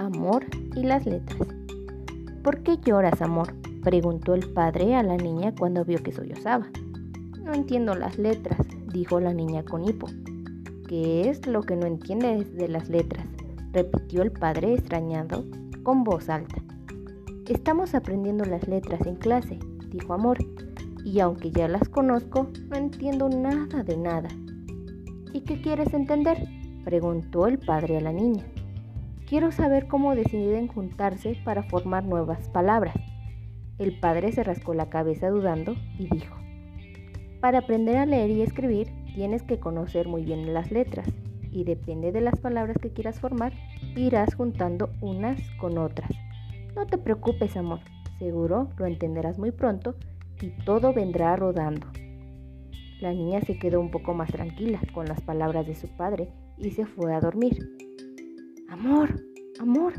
amor y las letras. ¿Por qué lloras, amor? preguntó el padre a la niña cuando vio que sollozaba. No entiendo las letras, dijo la niña con hipo. ¿Qué es lo que no entiendes de las letras? repitió el padre extrañado con voz alta. Estamos aprendiendo las letras en clase, dijo Amor, y aunque ya las conozco, no entiendo nada de nada. ¿Y qué quieres entender? preguntó el padre a la niña. Quiero saber cómo deciden juntarse para formar nuevas palabras. El padre se rascó la cabeza dudando y dijo, para aprender a leer y escribir tienes que conocer muy bien las letras y depende de las palabras que quieras formar, irás juntando unas con otras. No te preocupes, amor, seguro lo entenderás muy pronto y todo vendrá rodando. La niña se quedó un poco más tranquila con las palabras de su padre y se fue a dormir. Amor, amor,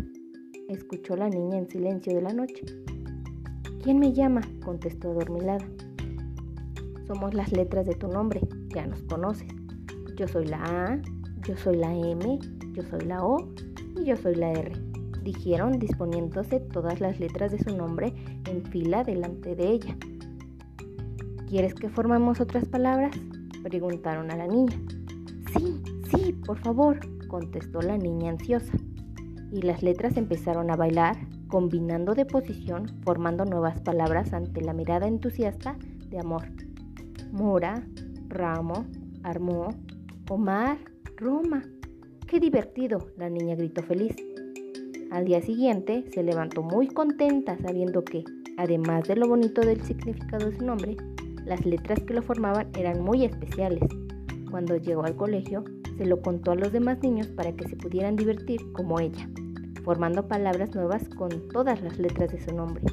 escuchó la niña en silencio de la noche. ¿Quién me llama? contestó adormilada. Somos las letras de tu nombre, ya nos conoces. Yo soy la A, yo soy la M, yo soy la O y yo soy la R, dijeron disponiéndose todas las letras de su nombre en fila delante de ella. ¿Quieres que formemos otras palabras? preguntaron a la niña. Sí, sí, por favor, contestó la niña ansiosa. Y las letras empezaron a bailar, combinando de posición, formando nuevas palabras ante la mirada entusiasta de amor. Mora, ramo, armó, Omar, Roma. ¡Qué divertido! La niña gritó feliz. Al día siguiente se levantó muy contenta sabiendo que, además de lo bonito del significado de su nombre, las letras que lo formaban eran muy especiales. Cuando llegó al colegio, se lo contó a los demás niños para que se pudieran divertir como ella, formando palabras nuevas con todas las letras de su nombre.